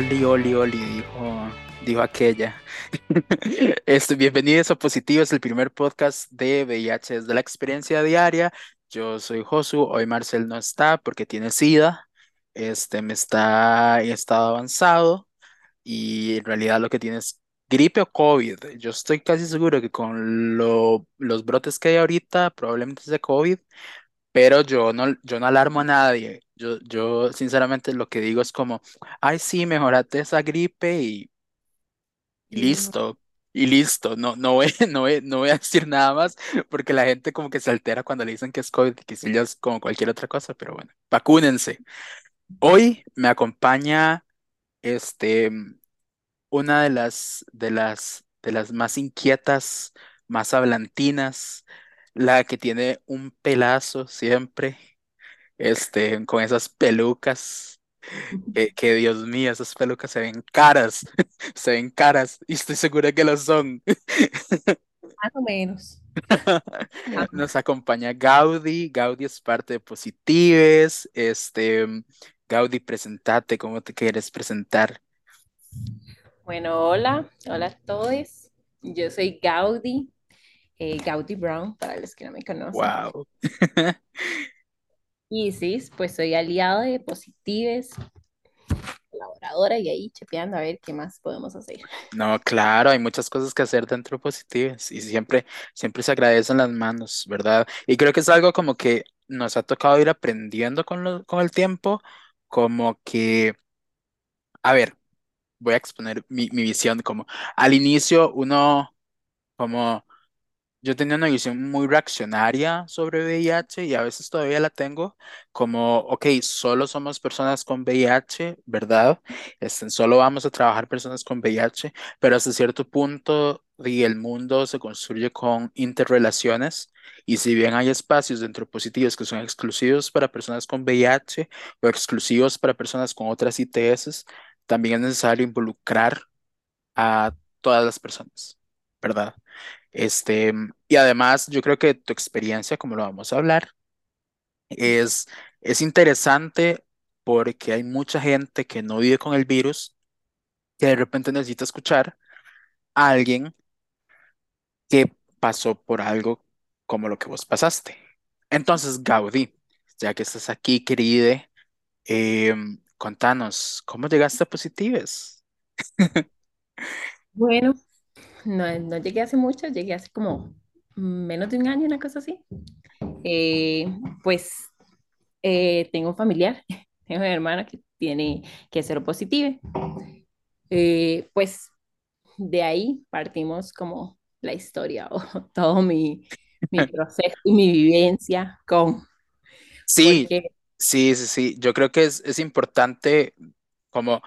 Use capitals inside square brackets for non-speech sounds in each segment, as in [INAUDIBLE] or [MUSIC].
Oli, oli, oli, dijo, dijo aquella. [LAUGHS] Este, bienvenidos a Positivos, el primer podcast de VIH desde la experiencia diaria. Yo soy Josu, hoy Marcel no está porque tiene SIDA, este, me está en estado avanzado y en realidad lo que tiene es gripe o COVID. Yo estoy casi seguro que con lo- los brotes que hay ahorita probablemente es de COVID, pero yo no, yo no alarmo a nadie. Yo, yo sinceramente lo que digo es como, ay, sí, mejorate esa gripe y, y Y no, listo. Y listo, no, no voy, [LAUGHS] no voy, no voy a decir nada más porque la gente como que se altera cuando le dicen que es COVID, que si ya es como cualquier otra cosa, pero bueno, vacúnense. Hoy me acompaña este, una de las, de las, de las más inquietas, más hablantinas, la que tiene un pelazo siempre, este, con esas pelucas, [LAUGHS] que, que Dios mío, esas pelucas se ven caras, [LAUGHS] se ven caras, y estoy segura que lo son. [LAUGHS] más o menos. Nos acompaña Gaudí, Gaudí es parte de Positives, este, Gaudí, presentate, ¿cómo te quieres presentar? Bueno, hola, hola a todos. Yo soy Gaudi, eh, Gaudi Brown, para los que no me conocen. Wow. Sí, pues soy aliado de Positives, colaboradora y ahí chepeando a ver qué más podemos hacer. No, claro, hay muchas cosas que hacer dentro de Positives y siempre, siempre se agradecen las manos, ¿verdad? Y creo que es algo como que nos ha tocado ir aprendiendo con lo- con el tiempo, como que, a ver, voy a exponer mi, mi visión, como al inicio uno, como Yo tenía una visión muy reaccionaria sobre VIH y a veces todavía la tengo, como, ok, solo somos personas con VIH, ¿verdad? Este, solo vamos a trabajar personas con VIH, pero hasta cierto punto y el mundo se construye con interrelaciones y si bien hay espacios dentro de positivos que son exclusivos para personas con VIH o exclusivos para personas con otras ITS, también es necesario involucrar a todas las personas, ¿verdad? Este, y además, yo creo que tu experiencia, como lo vamos a hablar, es, es interesante porque hay mucha gente que no vive con el virus, que de repente necesita escuchar a alguien que pasó por algo como lo que vos pasaste. Entonces, Gaudí, ya que estás aquí, querida, em, contanos, ¿cómo llegaste a Positives? [LAUGHS] Bueno, no, no llegué hace mucho, llegué hace como menos de un año, una cosa así. Eh, pues eh, tengo un familiar, [LAUGHS] tengo una hermana que tiene que ser positiva. Eh, pues de ahí partimos como la historia o [LAUGHS] todo mi, mi [LAUGHS] proceso y mi vivencia con, Sí, porque sí, sí, sí, yo creo que es, es importante como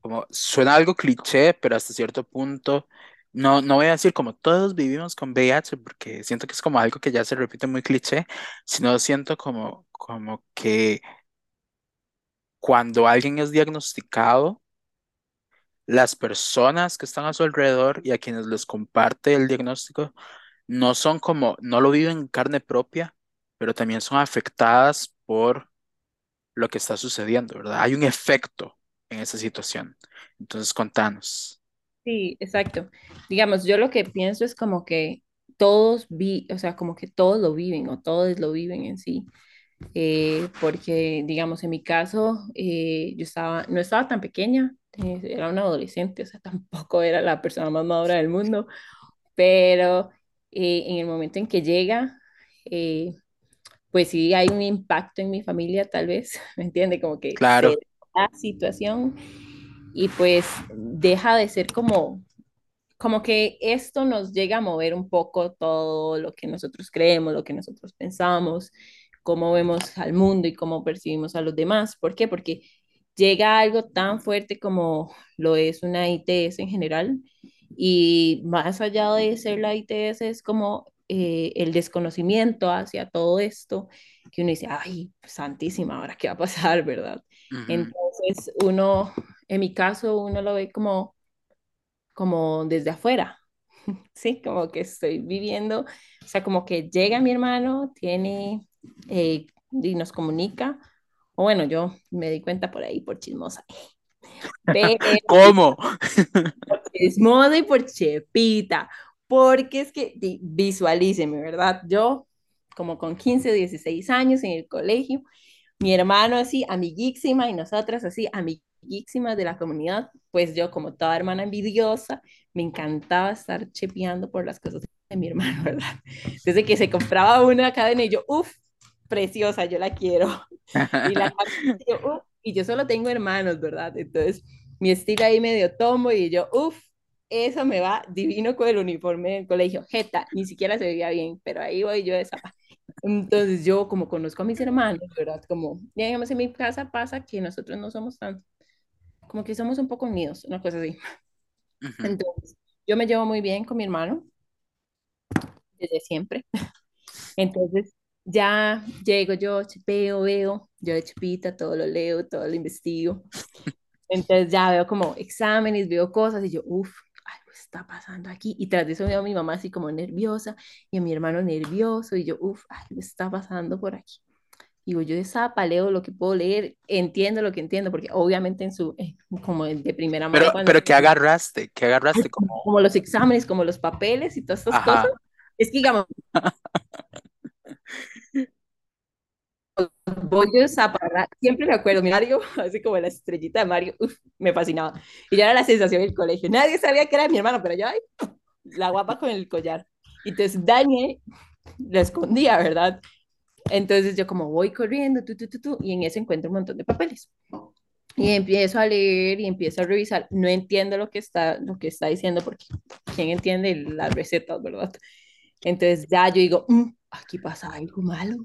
como suena algo cliché, pero hasta cierto punto, no, no voy a decir como todos vivimos con VIH, porque siento que es como algo que ya se repite muy cliché, sino siento como, como que cuando alguien es diagnosticado, las personas que están a su alrededor y a quienes les comparte el diagnóstico, no son como, no lo viven en carne propia, pero también son afectadas por lo que está sucediendo, ¿verdad? Hay un efecto en esa situación. Entonces, contanos. Sí, exacto. Digamos, yo lo que pienso es como que todos vi, o sea, como que todos lo viven o todos lo viven en sí. Eh, porque, digamos, en mi caso, eh, yo estaba, no estaba tan pequeña, eh, era una adolescente, o sea, [LAUGHS] tampoco era la persona más madura del mundo, pero eh, en el momento en que llega, eh, pues sí hay un impacto en mi familia, tal vez, [LAUGHS] ¿me entiende? Como que Claro. la situación y pues deja de ser como, como que esto nos llega a mover un poco todo lo que nosotros creemos, lo que nosotros pensamos, cómo vemos al mundo y cómo percibimos a los demás. ¿Por qué? Porque llega algo tan fuerte como lo es una ITS en general y más allá de ser la ITS es como eh, el desconocimiento hacia todo esto que uno dice, ay, santísima, ahora qué va a pasar, [LAUGHS] ¿verdad? Entonces uno, en mi caso, uno lo ve como, como desde afuera, [LAUGHS] ¿sí? Como que estoy viviendo, o sea, como que llega mi hermano, tiene eh, y nos comunica, o bueno, yo me di cuenta por ahí, por chismosa, [LAUGHS] Pero [LAUGHS] ¿Cómo? es moda y por Chepita, porque es que visualíceme, ¿verdad? Yo, como con 15 16 años en el colegio, mi hermano así, amiguísima, y nosotras así, amiguísimas de la comunidad, pues yo como toda hermana envidiosa, me encantaba estar chepeando por las cosas de mi hermano, [LAUGHS] ¿verdad? Desde que se compraba una cadena y yo, uff, preciosa, yo la quiero. [LAUGHS] Y la yo, "Uf", y yo solo tengo hermanos, ¿verdad? Entonces, mi estilo ahí medio tomo y yo, uff, eso me va divino con el uniforme del colegio. Jeta, ni siquiera se veía bien, pero ahí voy yo esa. Entonces, yo como conozco a mis hermanos, ¿verdad? Como, digamos, en mi casa pasa que nosotros no somos tan, como que somos un poco unidos, una cosa así. Ujú. Entonces, yo me llevo muy bien con mi hermano desde siempre. [LAUGHS] Entonces, ya llego yo, chipeo, veo, yo de chipita, todo lo leo, todo lo investigo. [LAUGHS] Entonces ya veo como exámenes, veo cosas y yo, uff, algo está pasando aquí. Y tras de eso veo a mi mamá así como nerviosa y a mi hermano nervioso y yo, uff, algo está pasando por aquí. Digo, yo de zapa leo lo que puedo leer, entiendo lo que entiendo, porque obviamente en su, eh, como de primera mano, Pero, pero ¿qué agarraste? ¿Qué agarraste? como Como, los exámenes, como los papeles y todas estas cosas, ajá. es que digamos, [LAUGHS] voy zaparra, siempre me acuerdo, Mario, [LAUGHS] así como la estrellita de Mario, uf, me fascinaba. Y ya era la sensación del colegio. Nadie sabía que era mi hermano, pero yo, ay, la guapa con el collar. Y entonces Daniel lo escondía, ¿verdad? Entonces yo como voy corriendo, tu, tu, tu, y en eso encuentro un montón de papeles. Y empiezo a leer y empiezo a revisar. No entiendo lo que está, lo que está diciendo porque ¿quién entiende las recetas, verdad? Entonces ya yo digo, "Mm, aquí pasa algo malo.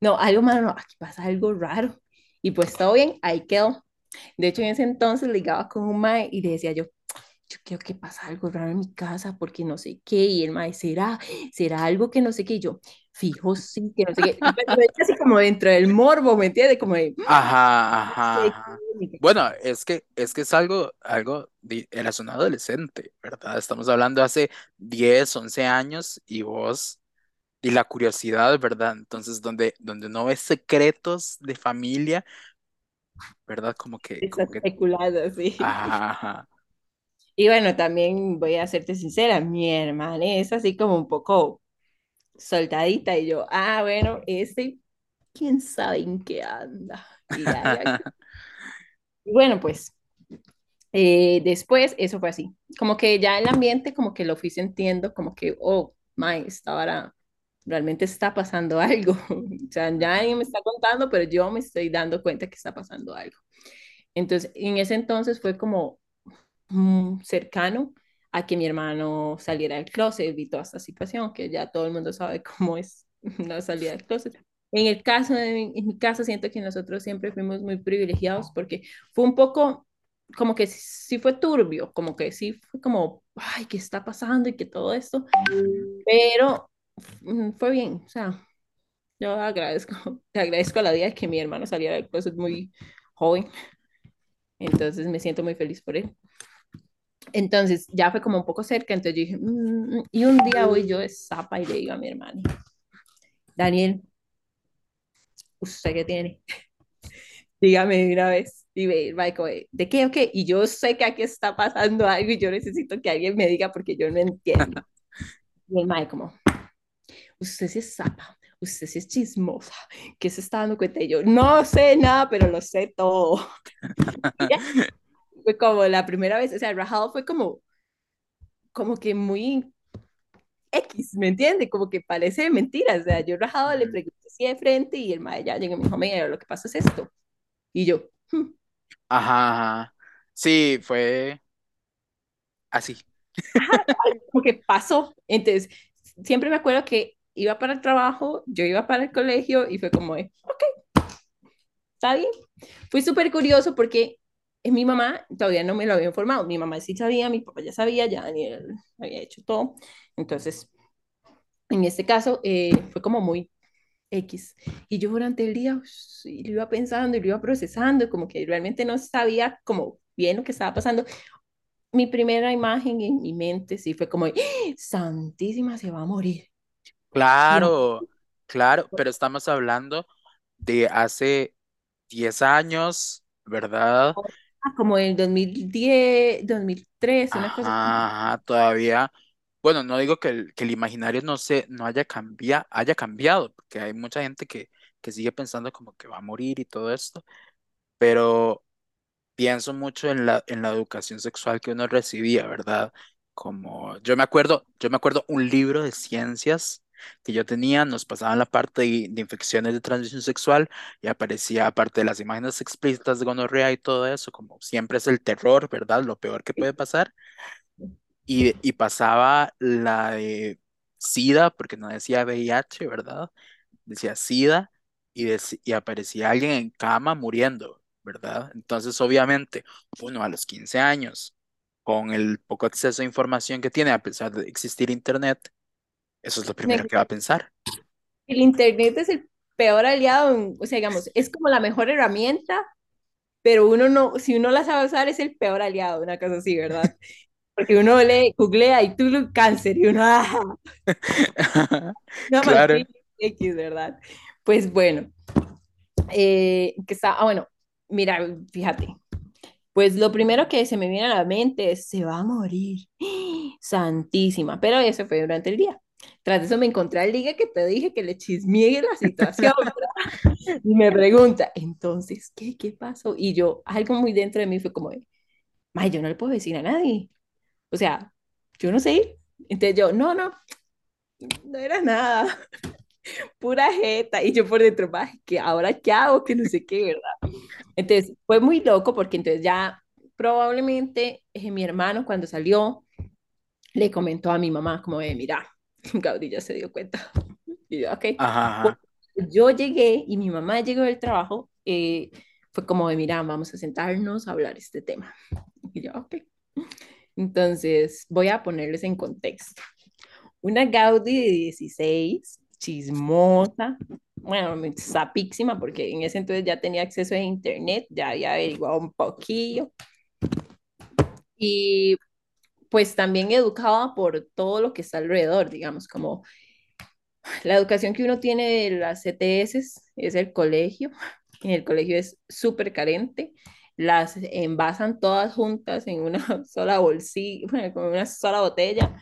No, algo malo, no, aquí pasa algo raro. Y pues todo bien, ahí quedó. De hecho, en ese entonces ligaba con un mae y le decía yo, yo creo que pasa algo raro en mi casa porque no sé qué. Y el mae, ¿será? ¿Será algo que no sé qué? Y yo, fijo, sí, que no sé qué. Así como dentro del morbo, ¿me entiendes? Como de, Ajá, "Mm, no ajá, ajá. qué". Bueno, es que es que es algo, algo, de, eras un adolescente, ¿verdad? Estamos hablando hace 10 11 años y vos, y la curiosidad, ¿verdad? Entonces, donde, donde no ves secretos de familia, ¿verdad? Como que, Está como que, sí. ajá, ajá. Y bueno, también voy a serte sincera, mi hermana es así como un poco soldadita y yo, ah, bueno, este, quién sabe en qué anda. Y ya, ya. [LAUGHS] Y bueno, pues eh, después eso fue así, como que ya el ambiente como que lo fui sintiendo, como que, oh, my, esta vara realmente está pasando algo. [LAUGHS] O sea, ya nadie me está contando, pero yo me estoy dando cuenta que está pasando algo. Entonces, en ese entonces fue como cercano a que mi hermano saliera del closet y toda esta situación, que ya todo el mundo sabe [LAUGHS] cómo es la salida del closet. En el caso de mi, en mi caso, siento que nosotros siempre fuimos muy privilegiados porque fue un poco como que sí fue turbio, como que sí fue como, ay, ¿qué está pasando? Y que todo esto, pero mm, fue bien, o sea, yo agradezco, [LAUGHS] te agradezco a la vida que mi hermano saliera del closet muy joven, entonces me siento muy feliz por él. Entonces ya fue como un poco cerca, entonces yo dije, "Mm", y un día voy yo de zapa y le digo a mi hermano, Daniel, ¿usted qué tiene? [LAUGHS] Dígame de una vez. Y me Michael, ¿de qué o qué? Y yo sé que aquí está pasando algo y yo necesito que alguien me diga porque yo no entiendo. [LAUGHS] Y el Mike como, usted sí es zapa, usted sí es chismosa, ¿qué se está dando cuenta? Y yo, no sé nada, pero lo sé todo. [LAUGHS] Fue como la primera vez, o sea, Rajado fue como, como que muy X, ¿me entiende? Como que parece mentira. O sea, yo rajado le pregunté así de frente y el mae ya llegó y me dijo, mira, lo que pasa es esto. Y yo, "Hmm". Ajá, ajá. Sí, fue así. ajá, como que pasó. Entonces, siempre me acuerdo que iba para el trabajo, yo iba para el colegio y fue como, de, ok, está bien. Fui súper curioso porque mi mamá todavía no me lo había informado. Mi mamá sí sabía, mi papá ya sabía, ya Daniel había hecho todo. Entonces, en este caso, eh, fue como muy X. Y yo durante el día lo iba pensando y lo iba procesando, como que realmente no sabía como bien lo que estaba pasando. Mi primera imagen en mi mente sí fue como, ¡Ah! Santísima, se va a morir. Claro, claro, pero estamos hablando de hace 10 años, ¿verdad? Ah, como en 2010, 2013, una cosa así. Ajá, ajá, todavía, bueno, no digo que el, que el imaginario no se, no haya cambiado, haya cambiado, porque hay mucha gente que, que sigue pensando como que va a morir y todo esto, pero pienso mucho en la, en la educación sexual que uno recibía, ¿verdad? Como yo me acuerdo, yo me acuerdo un libro de ciencias que yo tenía, nos pasaban la parte de, de infecciones de transmisión sexual y aparecía, aparte de las imágenes explícitas de gonorrea y todo eso, como siempre es el terror, ¿verdad? Lo peor que puede pasar. Y, y pasaba la de SIDA, porque no decía VIH, ¿verdad? Decía SIDA y, dec- y aparecía alguien en cama muriendo, ¿verdad? Entonces, obviamente, uno a los 15 años, con el poco acceso a información que tiene, a pesar de existir internet, eso es lo primero que va a pensar. El internet es el peor aliado, en- o sea, digamos, es como la mejor herramienta, pero uno no, si uno la sabe usar, es el peor aliado, una cosa así, ¿verdad? [LAUGHS] Porque uno le googlea y tú lo cáncer y uno, ah, [LAUGHS] no Claro. X, ¿verdad? Pues bueno, eh, que está, ah, bueno, mira, fíjate, pues lo primero que se me viene a la mente es, se va a morir, [GASPS] santísima, pero eso fue durante el día. Tras eso me encontré al liga que te dije que le chismeé la situación y me pregunta, entonces, ¿qué, qué pasó? Y yo, algo muy dentro de mí fue como, May, yo no le puedo decir a nadie. O sea, yo no sé. Entonces yo, no, no, no era nada, [LAUGHS] pura jeta. Y yo por dentro, "May, ¿qué ahora qué hago? Que no sé qué, ¿verdad? Entonces fue muy loco porque entonces ya probablemente eh, mi hermano cuando salió le comentó a mi mamá como de, mira, [LAUGHS] Gaudí ya se dio cuenta. [LAUGHS] Y yo, ok. Ajá, ajá. yo llegué y mi mamá llegó del trabajo, eh, fue como de, mira, vamos a sentarnos a hablar este tema. Y yo, ok. Entonces, voy a ponerles en contexto. Una Gaudí de 16, chismosa, bueno, sapísima, porque en ese entonces ya tenía acceso a internet, ya había averiguado un poquillo. Y pues también educada por todo lo que está alrededor, digamos, como la educación que uno tiene de las CTS es el colegio, [LAUGHS] en el colegio es súper carente, las envasan todas juntas en una [LAUGHS] sola bolsilla, bueno, con una sola botella,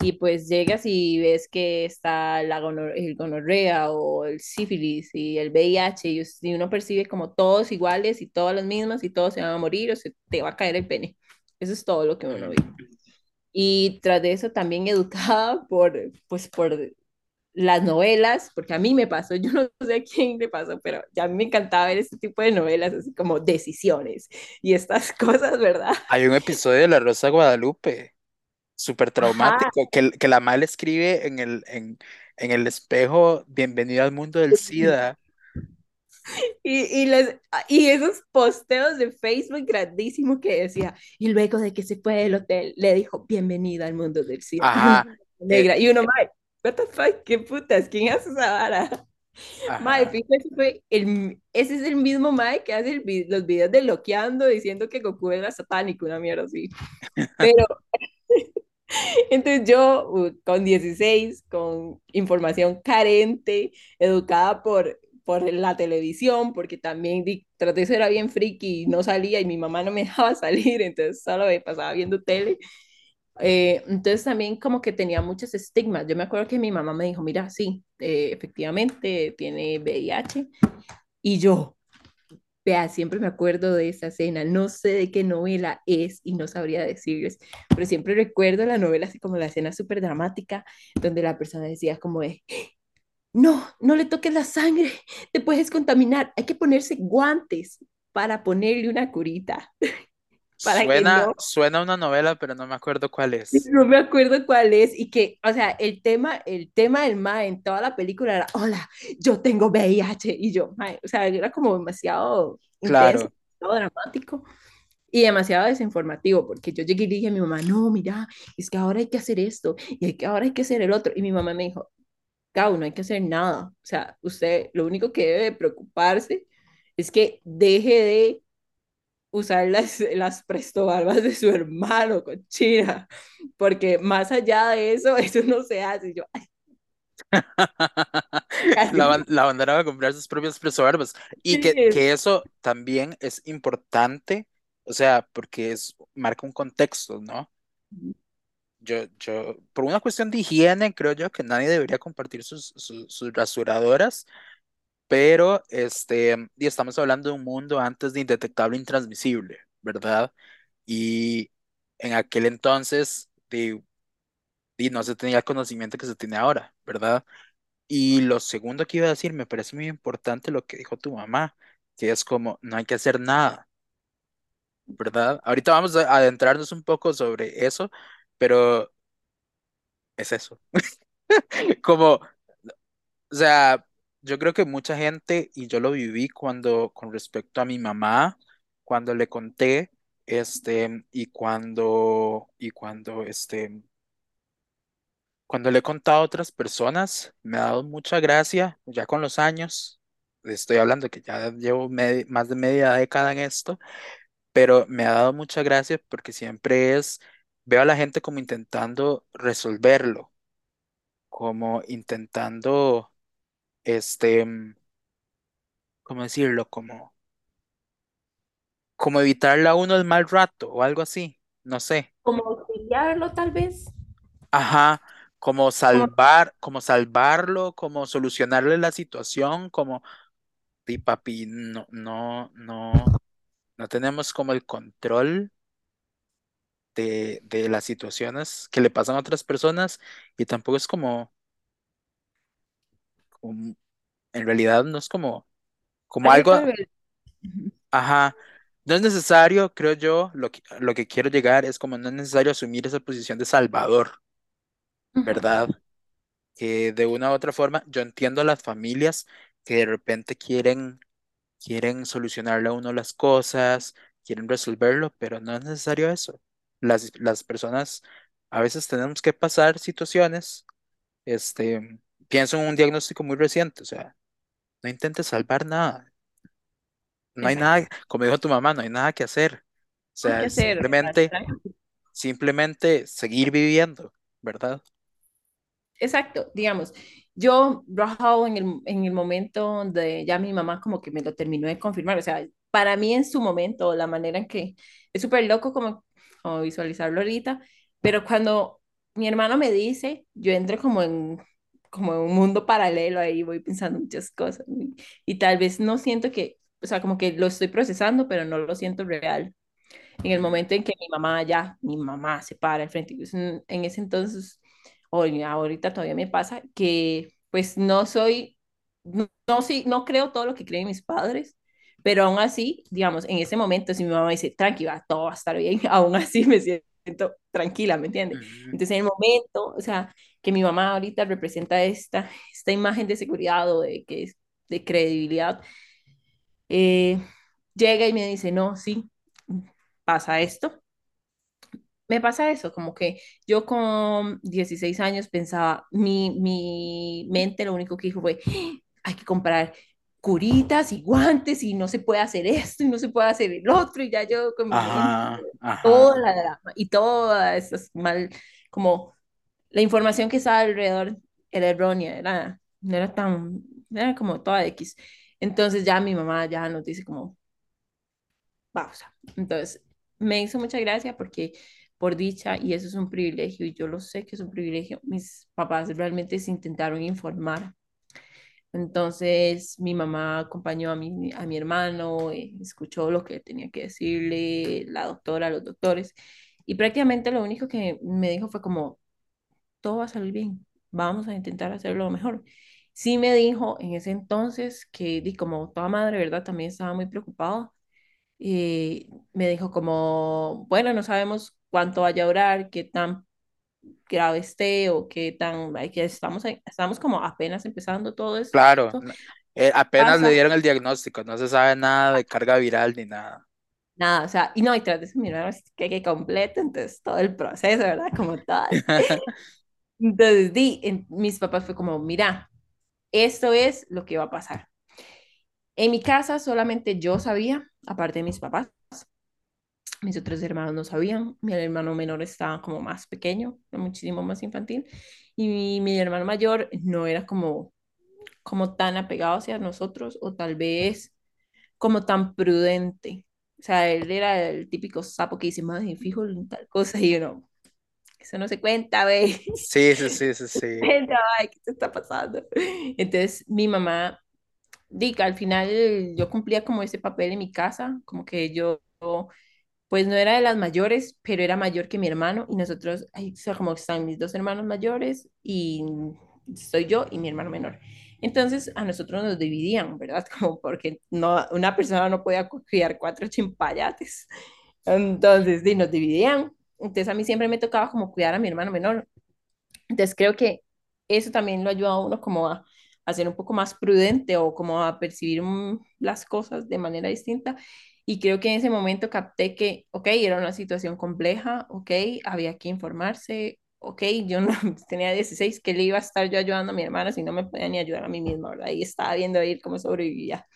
y pues llegas y ves que está la gonor el gonorrea o el sífilis y el VIH, y, y uno percibe como todos iguales y todas las mismas y todos se van a morir o se te va a caer el pene. Eso es todo lo que uno ve. Y tras de eso también educada por, pues, por las novelas, porque a mí me pasó, yo no sé a quién le pasó, pero ya a mí me encantaba ver este tipo de novelas, así como decisiones y estas [LAUGHS] cosas, ¿verdad? Hay un episodio de La Rosa de Guadalupe, súper traumático, que, que la madre escribe en el, en, en el espejo, Bienvenido al mundo del SIDA. Y, y, les, y esos posteos de Facebook grandísimo que decía, y luego de que se fue del hotel, le dijo, bienvenida al mundo del SIDA, Ajá, [LAUGHS] eh, negra, y uno, mae, what the fuck, qué putas, ¿quién hace esa vara? Ajá. fíjate, fue el, ese es el mismo Mae que hace el los videos de loqueando diciendo que Goku era satánico, una mierda así. [LAUGHS] Pero [LAUGHS] entonces yo, uh, con 16 con información carente, educada por, por la televisión, porque también tras de eso era bien friki y no salía y mi mamá no me [LAUGHS] dejaba salir, entonces solo me pasaba viendo tele. Eh, entonces también como que tenía muchos estigmas. Yo me acuerdo que mi mamá me dijo, mira, sí, eh, efectivamente tiene VIH. Y yo, vea, siempre me acuerdo de esa escena. No sé de qué novela es y no sabría decirles, pero siempre recuerdo la novela así como la escena súper dramática, donde la persona decía como de, no, no le toques la sangre, te puedes contaminar, hay que ponerse guantes para ponerle una curita, [LAUGHS] para Suena, no. suena una novela, pero no me acuerdo cuál es. [LAUGHS] No me acuerdo cuál es y que, o sea, el tema, el tema del mae en toda la película era, hola, yo tengo VIH y yo, mae, o sea, era como demasiado intenso, Claro. demasiado dramático y demasiado desinformativo porque yo llegué y dije a mi mamá, no, mira, es que ahora hay que hacer esto y hay que, ahora hay que hacer el otro y mi mamá me dijo, No hay que hacer nada, o sea, usted lo único que debe preocuparse es que deje de usar las, las prestobarbas de su hermano, cochina, porque más allá de eso, [LAUGHS] eso no se hace. Yo, ay, [LAUGHS] La, la mandaron a comprar sus propios preservatives. Y que, que eso también es importante O sea, porque es, marca un contexto, ¿no? Yo, yo, por una cuestión de higiene, creo yo que nadie debería compartir sus, sus, sus rasuradoras, pero este, y estamos hablando de un mundo antes de indetectable e intransmisible, ¿verdad? Y en aquel entonces, de, y no se tenía el conocimiento que se tiene ahora, ¿verdad? Y lo segundo que iba a decir, me parece muy importante lo que dijo tu mamá, que es como, no hay que hacer nada, ¿verdad? Ahorita vamos a adentrarnos un poco sobre eso, pero es eso. [LAUGHS] Como, o sea, yo creo que mucha gente, y yo lo viví cuando, con respecto a mi mamá, cuando le conté, este, y cuando, y cuando, este, Cuando le he contado a otras personas, me ha dado mucha gracia, ya con los años, estoy hablando que ya llevo más de media década en esto, pero me ha dado mucha gracia porque siempre es, veo a la gente como intentando resolverlo, como intentando, este, mm, ¿cómo decirlo? Como, como evitarle a uno el mal rato o algo así, no sé. Como auxiliarlo tal vez, Ajá, como como, salvar, como salvarlo, como solucionarle la situación, como Y papi, no, no, no, no tenemos como el control de, de las situaciones que le pasan a otras personas y tampoco es como, como- en realidad no es como, como algo ajá, no es necesario, creo yo, lo que, lo que quiero llegar es como no es necesario asumir esa posición de salvador. ¿verdad? Que de una u otra forma, yo entiendo a las familias que de repente quieren quieren solucionarle a uno las cosas, quieren resolverlo, pero no es necesario eso. Las, las personas a veces tenemos que pasar situaciones, este, pienso en un diagnóstico muy reciente, o sea, no intentes salvar nada, no hay nada, como dijo tu mamá, no hay nada que hacer, o sea, simplemente, ¿verdad? simplemente seguir viviendo, ¿verdad? Exacto, digamos, yo, Rahul, en el, en el momento donde ya mi mamá como que me lo terminó de confirmar, o sea, para mí en su momento, la manera en que es súper loco como, como visualizarlo ahorita, pero cuando mi hermano me dice, yo entro como en, como en un mundo paralelo ahí, voy pensando muchas cosas y, tal vez no siento que, o sea, como que lo estoy procesando, pero no lo siento real. En el momento en que mi mamá ya, mi mamá se para al frente, pues, en, ese entonces, o ahorita todavía me pasa, que pues no soy, no, no, no creo todo lo que creen mis padres, pero aún así, digamos, en ese momento, si mi mamá dice, tranquila, todo va a estar bien, [LAUGHS] aún así me siento tranquila, ¿me entiendes? Entonces, en el momento, o sea, que mi mamá ahorita representa esta, esta imagen de seguridad o de, que de credibilidad, eh, llega y me dice, no, sí, pasa esto, me pasa eso, como que yo con 16 años pensaba, mi, mi mente lo único que dijo fue, hay que comprar curitas y guantes y no se puede hacer esto y no se puede hacer el otro y ya yo mente, Ajá, toda ajá, la drama y toda esa mal, como la información que estaba alrededor era errónea, era, no era tan, era como toda X. Entonces ya mi mamá ya nos dice como, pausa. Entonces, me hizo mucha gracia porque por dicha, y eso es un privilegio, y yo lo sé que es un privilegio, mis papás realmente se intentaron informar. Entonces, mi mamá acompañó a mi, a mi hermano, eh, escuchó lo que tenía que decirle la doctora, los doctores, y prácticamente lo único que me dijo fue como, todo va a salir bien, vamos a intentar hacerlo lo mejor. Sí me dijo en ese entonces que, di, como toda madre, ¿verdad? También estaba muy preocupada y me dijo como, bueno, no sabemos cuánto vaya a durar, qué tan grave esté o qué tan, que estamos, estamos como apenas empezando todo esto. claro, eh, apenas le Pasa dieron el diagnóstico, no se sabe nada de carga viral ni nada. nada, o sea, y no, y tras de eso mi hermano es que, que completo, entonces todo el proceso, ¿verdad? Como tal. [LAUGHS] Entonces, di, en- mis papás fue como, mira, esto es lo que va a pasar. En mi casa solamente yo sabía, aparte de mis papás, Mis otros hermanos no sabían, mi hermano menor estaba como más pequeño, muchísimo más infantil, y mi, mi hermano mayor no era como, como tan apegado hacia nosotros o tal vez como tan prudente. O sea, él era el típico sapo que dice, madre, fijo en tal cosa, y uno, eso no se cuenta, ve. Sí, sí, sí, sí, sí. [LAUGHS] Ay, ¿qué te está pasando? Entonces, mi mamá, diga, al final yo cumplía como ese papel en mi casa, como que yo, pues no era de las mayores, pero era mayor que mi hermano, y nosotros, sea, como están mis dos hermanos mayores, y soy yo y mi hermano menor. Entonces a nosotros nos dividían, ¿verdad? [LAUGHS] Como porque no, una persona no podía criar cuatro chimpayates. Entonces, sí, nos dividían. Entonces a mí siempre me tocaba como cuidar a mi hermano menor. Entonces creo que eso también lo ayuda a uno como a, a ser un poco más prudente o como a percibir mm, las cosas de manera distinta. Y creo que en ese momento capté que, ok, era una situación compleja, ok, había que informarse, ok, yo no [LAUGHS] tenía 16, que le iba a estar yo ayudando a mi hermana si no me podía ni ayudar a mí misma, ¿verdad? Y estaba viendo ahí cómo sobrevivía.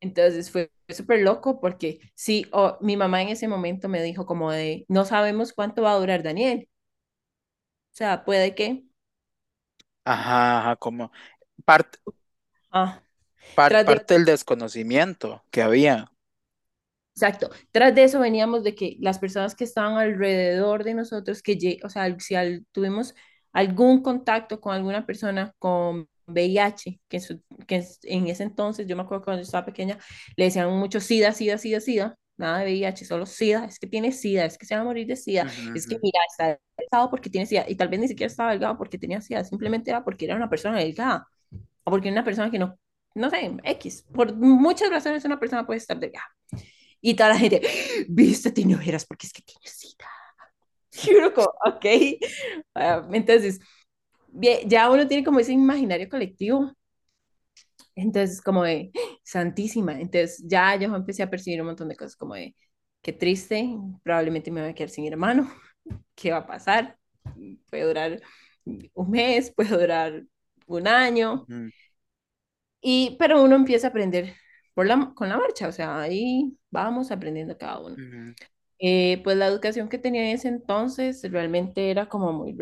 Entonces fue súper loco porque sí, oh, mi mamá en ese momento me dijo como de, no sabemos cuánto va a durar Daniel. O sea, puede que... Ajá, ajá, como parte, Ah, parte del desconocimiento que había. Exacto. Tras de eso veníamos de que las personas que estaban alrededor de nosotros, que, o sea, si al- tuvimos algún contacto con alguna persona con VIH, que, en su- que en ese entonces, yo me acuerdo cuando yo estaba pequeña, le decían mucho SIDA, SIDA, SIDA, SIDA, nada de VIH, solo SIDA, es que tiene SIDA, es que se va a morir de SIDA, Ujú, es que mira, está delgado porque tiene SIDA, y tal vez ni siquiera estaba delgado porque tenía SIDA, simplemente era porque era una persona delgada, o porque era una persona que no, no sé, X, por muchas razones una persona puede estar delgada. Y toda la gente, viste, tiene ojeras porque es que tiene sida. [LAUGHS] Y uno como, ok. Ah, entonces, bien, ya uno tiene como ese imaginario colectivo. Entonces, como de, santísima. Entonces, ya yo empecé a percibir un montón de cosas como de, qué triste, probablemente me voy a quedar sin hermano. ¿Qué va a pasar? Puede durar un mes, puede durar un año. ujú, Y, pero uno empieza a aprender por la, con la marcha, o sea, ahí vamos aprendiendo cada uno. ujú, Eh, pues la educación que tenía en ese entonces realmente era como muy,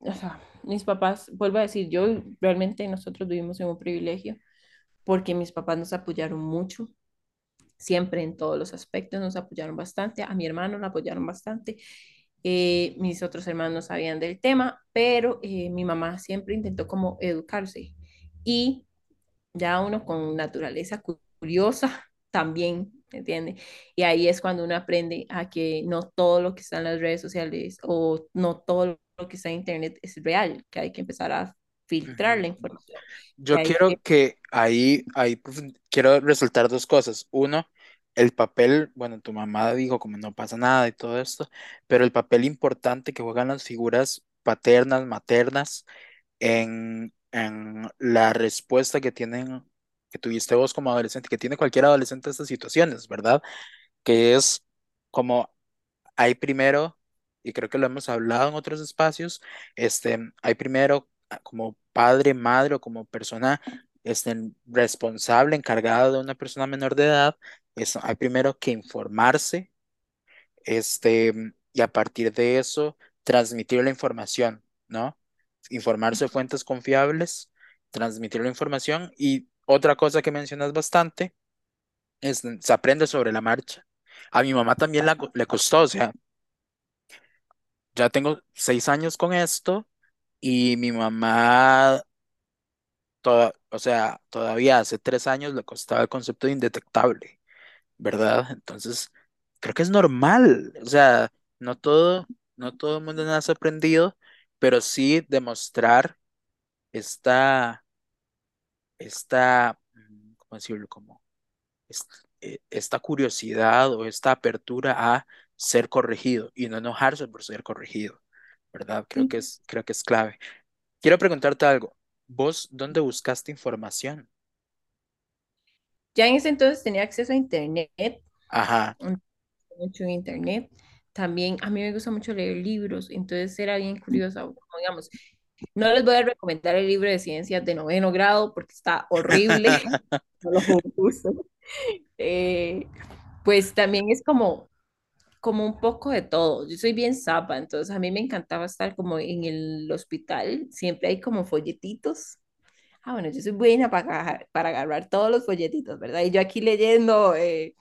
o sea, mis papás, vuelvo a decir, yo realmente nosotros vivimos en un privilegio porque mis papás nos apoyaron mucho, siempre en todos los aspectos nos apoyaron bastante, a mi hermano lo apoyaron bastante, eh, mis otros hermanos no sabían del tema, pero eh, mi mamá siempre intentó como educarse y ya uno con naturaleza curiosa [LAUGHS] también, ¿me entiende? Y ahí es cuando uno aprende a que no todo lo que está en las redes sociales o no todo lo que está en internet es real, que hay que empezar a filtrar la información. Yo quiero fue, que ahí, ahí profu- quiero resaltar dos cosas. Uno, el papel, bueno, tu mamá dijo como no pasa nada y todo esto, pero el papel importante que juegan las figuras paternas, maternas en, en la respuesta que tienen, que tuviste vos como adolescente, que tiene cualquier adolescente a estas situaciones, ¿verdad? Que es como hay primero, y creo que lo hemos hablado en otros espacios, este, hay primero ah, como padre, madre o como persona este, responsable, encargada de una persona menor de edad, es- hay primero que informarse, este, y a partir de eso transmitir la información, ¿no? Informarse de fuentes confiables, transmitir la información y otra cosa que mencionas bastante es se aprende sobre la marcha. A mi mamá también la le costó, o sea, ya tengo seis años con esto y mi mamá, toda, o sea, todavía hace tres años le costaba el concepto de indetectable, ¿verdad? Entonces, creo que es normal, o sea, no todo, no todo el mundo nace aprendido, pero sí demostrar esta, esta, mm, ¿cómo decirlo? Como eh, esta curiosidad o esta apertura a ser corregido y no enojarse por ser corregido, ¿verdad? Creo que sí. es, creo que es clave. Quiero preguntarte algo. ¿Vos dónde buscaste información? Ya en ese entonces tenía acceso a internet, Ajá. mucho en internet. También a mí me gusta mucho leer libros, entonces era bien curiosa, como digamos, no les voy a recomendar el libro de ciencias de noveno grado porque está horrible, [LAUGHS] no lo uso. Eh, pues también es como, como un poco de todo. Yo soy bien zapa, entonces a mí me encantaba estar como en el hospital, siempre hay como folletitos. Ah, bueno, yo soy buena para, para agarrar todos los folletitos, ¿verdad? Y yo aquí leyendo, eh,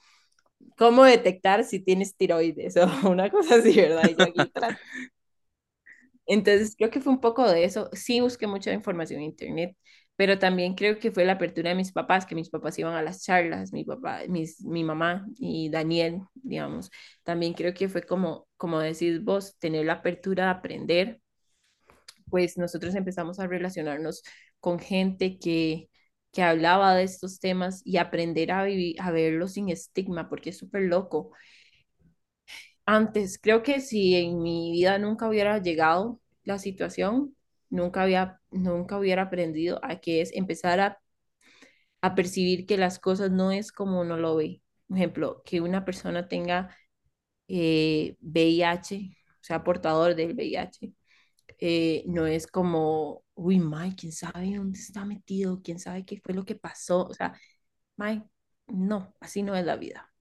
cómo detectar si tienes tiroides [LAUGHS] o una cosa así, ¿verdad? Y yo aquí [LAUGHS] Entonces, creo que fue un poco de eso. Sí busqué mucha información en internet, pero también creo que fue la apertura de mis papás, que mis papás iban a las charlas, mi papá, mis, mi mamá y Daniel, digamos. También creo que fue como, como decís vos, tener la apertura de aprender. Pues nosotros empezamos a relacionarnos con gente que, que hablaba de estos temas y aprender a vivir, a verlo sin estigma, porque es súper loco antes, creo que si en mi vida nunca hubiera llegado la situación, nunca había, nunca hubiera aprendido a qué es empezar a, a percibir que las cosas no es como uno lo ve. Por ejemplo, que una persona tenga eh, VIH, o sea, portador del VIH, eh, no es como, uy, Mike, quién sabe dónde está metido, quién sabe qué fue lo que pasó. O sea, Mike, no, así no es la vida.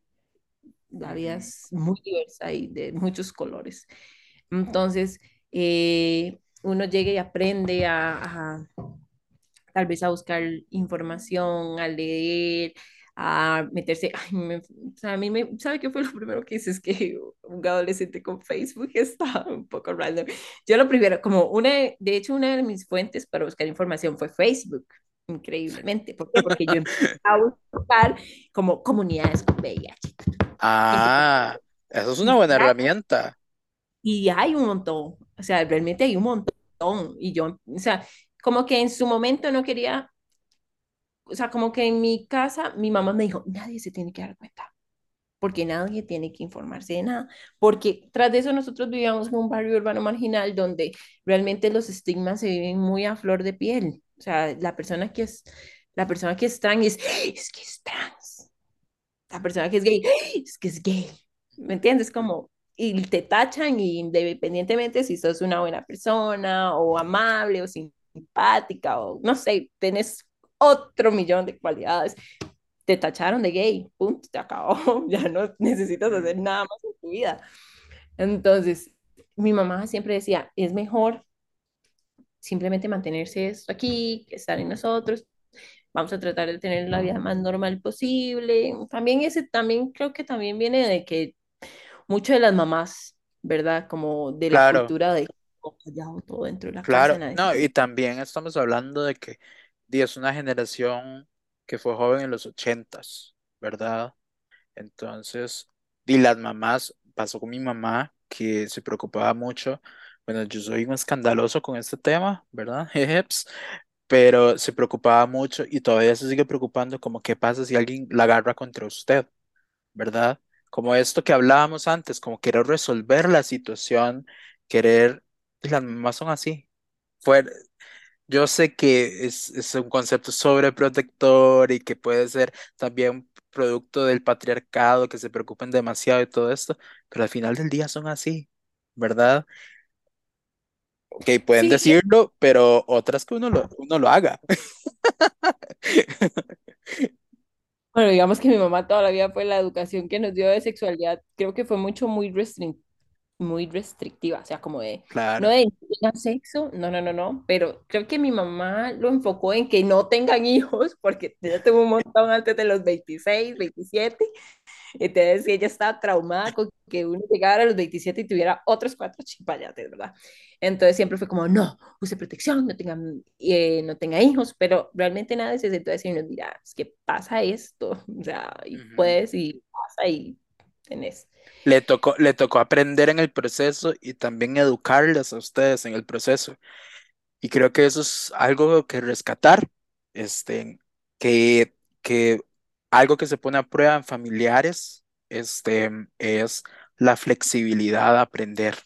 La vida es muy diversa y de muchos colores. Entonces, eh, uno llega y aprende a, a, tal vez a buscar información, a leer, a meterse. Ay, me- o sea, a mí me, ¿sabe qué fue lo primero que hice? Es que un adolescente con Facebook [LAUGHS] está un poco random. Yo lo primero, como una, de hecho, una de mis fuentes para buscar información fue Facebook. Increíblemente. ¿Por qué? Porque yo empecé a buscar como comunidades con VIH. Ah, eso es y una buena hay, herramienta. y hay un montón, o sea, realmente hay un montón. Y yo, o sea, como que en su momento no quería, o sea, como que en mi casa mi mamá me dijo, nadie se tiene que dar cuenta, porque nadie tiene que informarse de nada, porque tras de eso nosotros vivíamos en un barrio urbano marginal donde realmente los estigmas se viven muy a flor de piel. O sea, la persona que es, la persona que es trans es, que es trans. La persona que es gay, es que es gay. ¿Me entiendes? Como, y te tachan y independientemente si sos una buena persona o amable o simpática o no sé, tenés otro millón de cualidades, te tacharon de gay, punto, te acabó, [LAUGHS] ya no necesitas hacer nada más en tu vida. Entonces, mi mamá siempre decía, es mejor simplemente mantenerse esto aquí, estar en nosotros, vamos a tratar de tener la vida más normal posible. También ese, también creo que también viene de que mucho de las mamás, ¿verdad? Como de la Claro, cultura de callado, todo dentro de la casa, claro. se No, y también estamos hablando de que es una generación que fue joven en los ochentas, ¿verdad? Entonces, y las mamás, pasó con mi mamá, que se preocupaba mucho. Bueno, yo soy un escandaloso con este tema, ¿verdad? [LAUGHS] Jejeps, Pero se preocupaba mucho y todavía se sigue preocupando como qué pasa si alguien la agarra contra usted, ¿verdad? Como esto que hablábamos antes, como querer resolver la situación, querer, las mamás son así. Fue, yo sé que es, es un concepto sobreprotector y que puede ser también producto del patriarcado, que se preocupen demasiado y todo esto, pero al final del día son así, ¿verdad? Ok, pueden Sí, decirlo, pero otras que uno lo, uno lo haga. [LAUGHS] bueno, digamos que mi mamá toda la vida fue la educación que nos dio de sexualidad, creo que fue mucho muy restring- muy restrictiva, o sea, como de, no Claro. de no tengan sexo, no, no, no, no, pero creo que mi mamá lo enfocó en que no tengan hijos, porque ella tuvo un montón antes de los 26, 27, entonces ella estaba traumada con que uno llegara a los 27 y tuviera otros cuatro chimpayates, ¿verdad? Entonces siempre fue como, no, use protección, no tenga, eh, no tenga hijos, pero realmente nada se sentó a decirnos, mira, es que pasa esto, [LAUGHS] o sea, y Ujú. puedes y pasa y tenés. Le tocó, le tocó aprender en el proceso y también educarles a ustedes en el proceso. Y creo que eso es algo que rescatar, este, que, que algo que se pone a prueba en familiares, este, es la flexibilidad a aprender,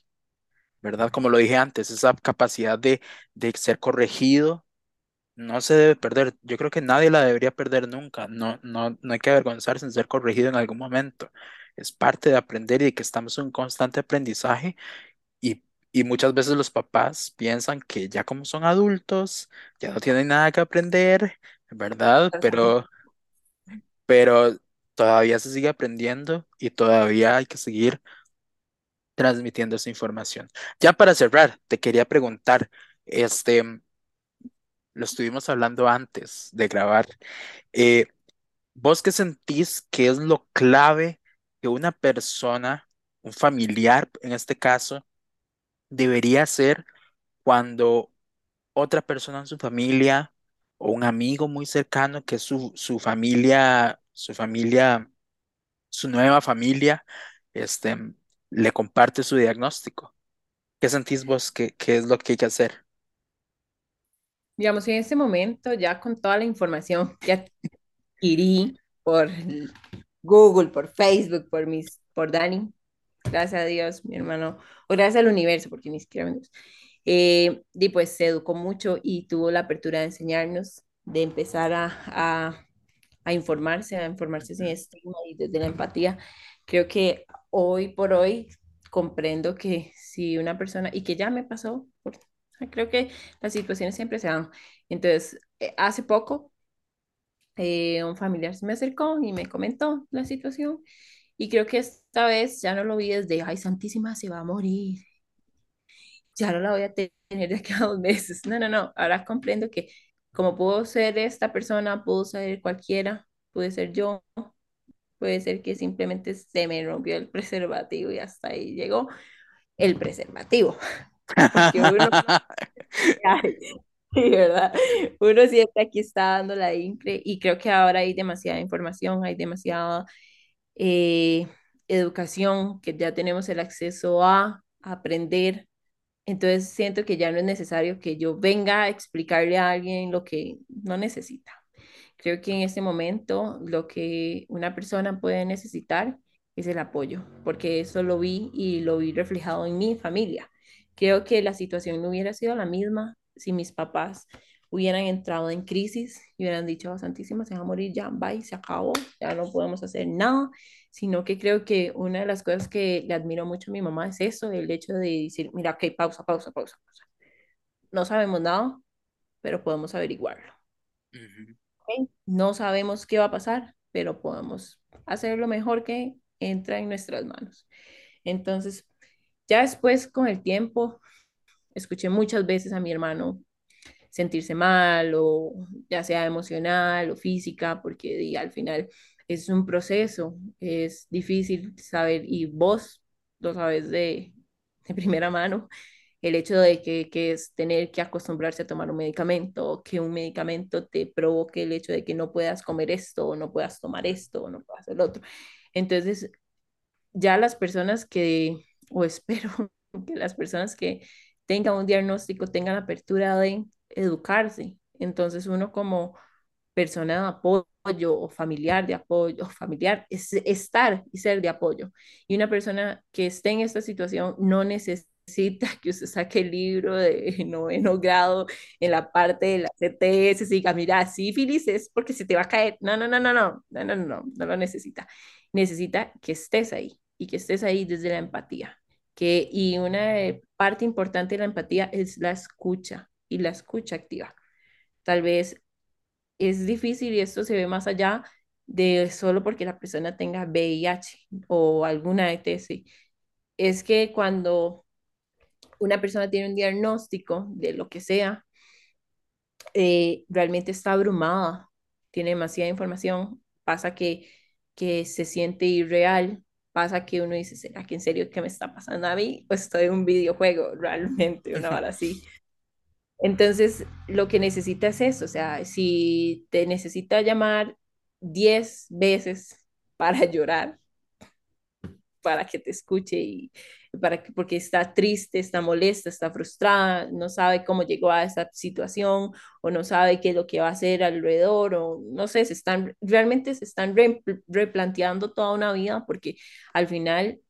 ¿verdad? Como lo dije antes, esa capacidad de, de ser corregido no se debe perder. Yo creo que nadie la debería perder nunca. No, no, no hay que avergonzarse en ser corregido en algún momento. Es parte de aprender y de que estamos en un constante aprendizaje y, y muchas veces los papás piensan que ya como son adultos, ya no tienen nada que aprender, ¿verdad? Pero, pero todavía se sigue aprendiendo y todavía hay que seguir transmitiendo esa información. Ya para cerrar, te quería preguntar, este, lo estuvimos hablando antes de grabar. eh, ¿Vos qué sentís que es lo clave que una persona, un familiar en este caso, debería hacer cuando otra persona en su familia o un amigo muy cercano que su, su familia, su familia, su nueva familia, este, le comparte su diagnóstico? ¿Qué sentís vos que, que es lo que hay que hacer? Digamos, en este momento, ya con toda la información que adquirí por Google, por Facebook, por, mis, por Dani, gracias a Dios, mi hermano, o gracias al universo, porque ni siquiera me eh, y pues se educó mucho y tuvo la apertura de enseñarnos, de empezar a, a, a informarse, a informarse sin estigma y desde la empatía. Creo que hoy por hoy comprendo que si una persona, y que ya me pasó, creo que las situaciones siempre se dan. Entonces, eh, hace poco, eh, un familiar se me acercó y me comentó la situación. Y creo que esta vez ya no lo vi desde, ay, Santísima, se va a morir, ya no la voy a tener de aquí a dos meses. No, no, no, ahora comprendo que como puedo ser esta persona, puedo ser cualquiera, puede ser yo, puede ser que simplemente se me rompió el preservativo y hasta ahí llegó el preservativo. [LAUGHS] Uno, [LAUGHS] sí, ¿verdad? Uno siempre aquí está dando la incre y creo que ahora hay demasiada información, hay demasiada eh, educación, que ya tenemos el acceso a aprender entonces siento que ya no es necesario que yo venga a explicarle a alguien lo que no necesita. Creo que en este momento lo que una persona puede necesitar es el apoyo, porque eso lo vi y lo vi reflejado en mi familia. Creo que la situación no hubiera sido la misma si mis papás hubieran entrado en crisis y hubieran dicho, oh, Santísima, se va a morir ya, bye, se acabó, ya no podemos hacer nada, sino que creo que una de las cosas que le admiro mucho a mi mamá es eso, el hecho de decir, mira, ok, pausa, pausa, pausa, pausa. No sabemos nada, pero podemos averiguarlo. Ujú. ¿ok? No sabemos qué va a pasar, pero podemos hacer lo mejor que entra en nuestras manos. Entonces, ya después, con el tiempo, escuché muchas veces a mi hermano sentirse mal o ya sea emocional o física, porque al final es un proceso, es difícil saber y vos lo sabes de, de primera mano, el hecho de que, que, es tener que acostumbrarse a tomar un medicamento, que un medicamento te provoque el hecho de que no puedas comer esto, o no puedas tomar esto, o no puedas hacer otro. Entonces, ya las personas que, o espero [LAUGHS] que las personas que tengan un diagnóstico tengan apertura de educarse. Entonces uno como persona de apoyo o familiar de apoyo, [LAUGHS] familiar, es estar y ser de apoyo. Y una persona que esté en esta situación no necesita [LAUGHS] que usted saque el libro de [LAUGHS] noveno grado en la parte de la CTS y diga, mira, sífilis es porque se te va a caer. No, no, no, no, no, no, no, no, no, lo necesita. Necesita que estés ahí y que estés ahí desde la empatía. Que, y una parte importante de la empatía es la escucha y la escucha activa. Tal vez es difícil y esto se ve más allá de solo porque la persona tenga VIH o alguna ETS. Es que cuando una persona tiene un diagnóstico de lo que sea, eh, realmente está abrumada, tiene demasiada información, pasa que, que se siente irreal, pasa que uno dice, ¿será que en serio qué me está pasando a mí? O estoy en un videojuego, realmente, una hora así. [LAUGHS] Entonces, lo que necesita es eso, o sea, si te necesita llamar 10 veces [LAUGHS] para llorar, para que te escuche y para que, porque está triste, está molesta, está frustrada, no sabe cómo llegó a esa situación o no sabe qué es lo que va a hacer alrededor o no sé, se están realmente se están re, replanteando toda una vida porque al final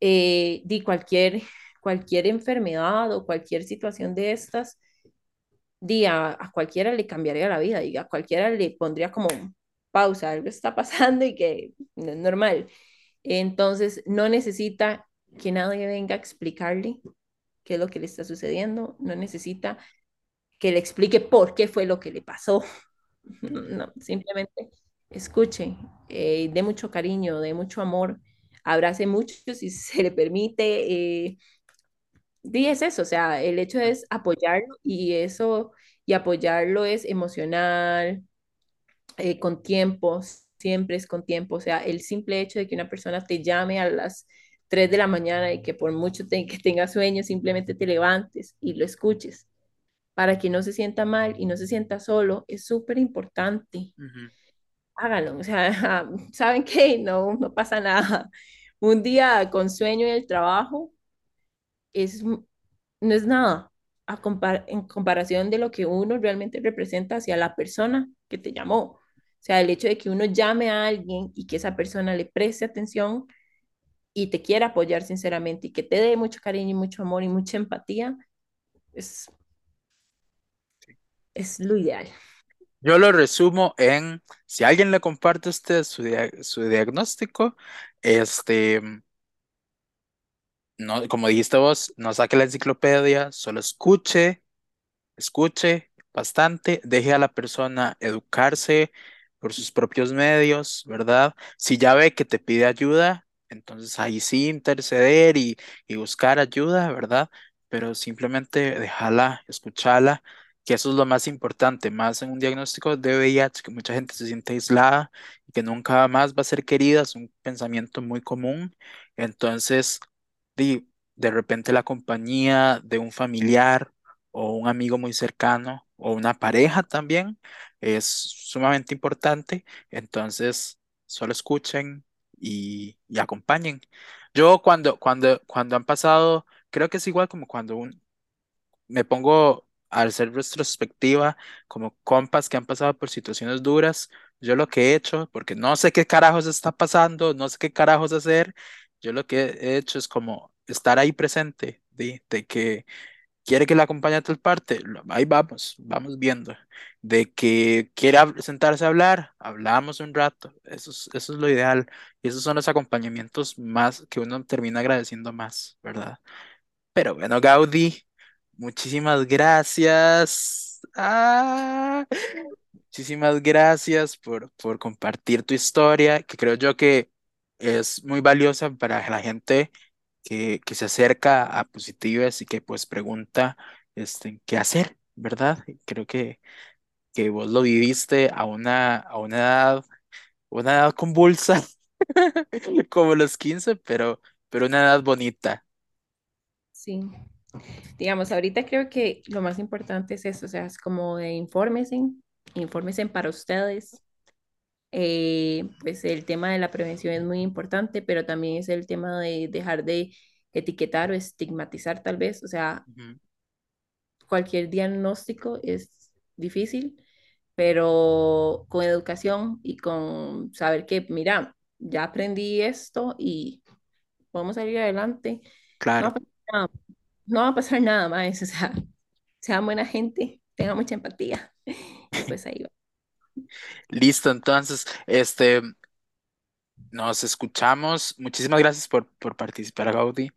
eh, di cualquier cualquier enfermedad o cualquier situación de estas, día a, cualquiera le cambiaría la vida y a cualquiera le pondría como pausa, algo está pasando y que no es normal. Entonces, no necesita que nadie venga a explicarle qué es lo que le está sucediendo, no necesita que le explique por qué fue lo que le pasó. [LAUGHS] No, simplemente escuche, eh, dé mucho cariño, dé mucho amor, abrace mucho si se le permite, eh, y es eso, o sea, el hecho es apoyarlo y eso, y apoyarlo es emocional, eh, con tiempo, siempre es con tiempo. O sea, el simple hecho de que una persona te llame a las 3 de la mañana y que por mucho te, que tenga sueño, simplemente te levantes y lo escuches para que no se sienta mal y no se sienta solo, es súper importante. Ujú, Háganlo, o sea, [LAUGHS] ¿saben qué? No, no pasa nada. Un día con sueño en el trabajo es, no es nada a compar- en comparación de lo que uno realmente representa hacia la persona que te llamó. O sea, el hecho de que uno llame a alguien y que esa persona le preste atención y te quiera apoyar sinceramente y que te dé mucho cariño y mucho amor y mucha empatía, es, es lo ideal. Yo lo resumo en, si alguien le comparte a usted su, dia- su diagnóstico, este, no, como dijiste vos, no saque la enciclopedia, solo escuche escuche bastante, deje a la persona educarse por sus propios medios, ¿verdad? Si ya ve que te pide ayuda, entonces ahí sí interceder y, y buscar ayuda, ¿verdad? Pero simplemente déjala, escuchala, que eso es lo más importante, más en un diagnóstico de VIH, que mucha gente se siente aislada y que nunca más va a ser querida, es un pensamiento muy común. Entonces, di- de repente la compañía de un familiar o un amigo muy cercano o una pareja también es sumamente importante. Entonces, solo escuchen y, y acompañen. Yo cuando, cuando, cuando han pasado, creo que es igual como cuando un, me pongo a hacer retrospectiva, como compas que han pasado por situaciones duras, yo lo que he hecho, porque no sé qué carajos está pasando, no sé qué carajos hacer, yo lo que he hecho es como estar ahí presente, de, que quiere que la acompañe a tal parte, ahí vamos, vamos viendo. De que quiere sentarse a hablar, hablamos un rato, eso es, eso es lo ideal. Y esos son los acompañamientos más que uno termina agradeciendo más, ¿verdad? Pero bueno, Gaudí, muchísimas gracias. Ah, muchísimas gracias por, por compartir tu historia, que creo yo que es muy valiosa para la gente que, que se acerca a Positivas y que pues pregunta este, qué hacer, ¿verdad? Creo que, que vos lo viviste a una, a una edad, una edad convulsa, [LAUGHS] como los 15 pero, pero una edad bonita. Sí, digamos, ahorita creo que lo más importante es eso, o sea, es como de infórmense, infórmense para ustedes. Eh, pues el tema de la prevención es muy importante, pero también es el tema de dejar de etiquetar o estigmatizar tal vez, o sea, Ujú, cualquier diagnóstico es difícil, pero con educación y con saber que, mira, ya aprendí esto y podemos salir adelante, no va a Claro. pasar nada, no va a pasar nada más, [LAUGHS] o sea, sean buena gente, tengan mucha empatía y pues ahí va. Listo, entonces, este, nos escuchamos. Muchísimas gracias por, por participar, Gaudí.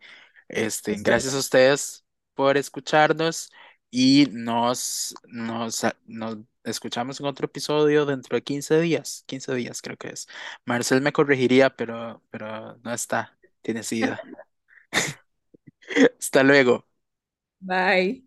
Este, gracias a ustedes por escucharnos y nos, nos, nos escuchamos en otro episodio dentro de 15 días. 15 días creo que es. Marcel me corregiría, pero, pero no está. Tiene sida. [LAUGHS] [LAUGHS] Hasta luego. bye.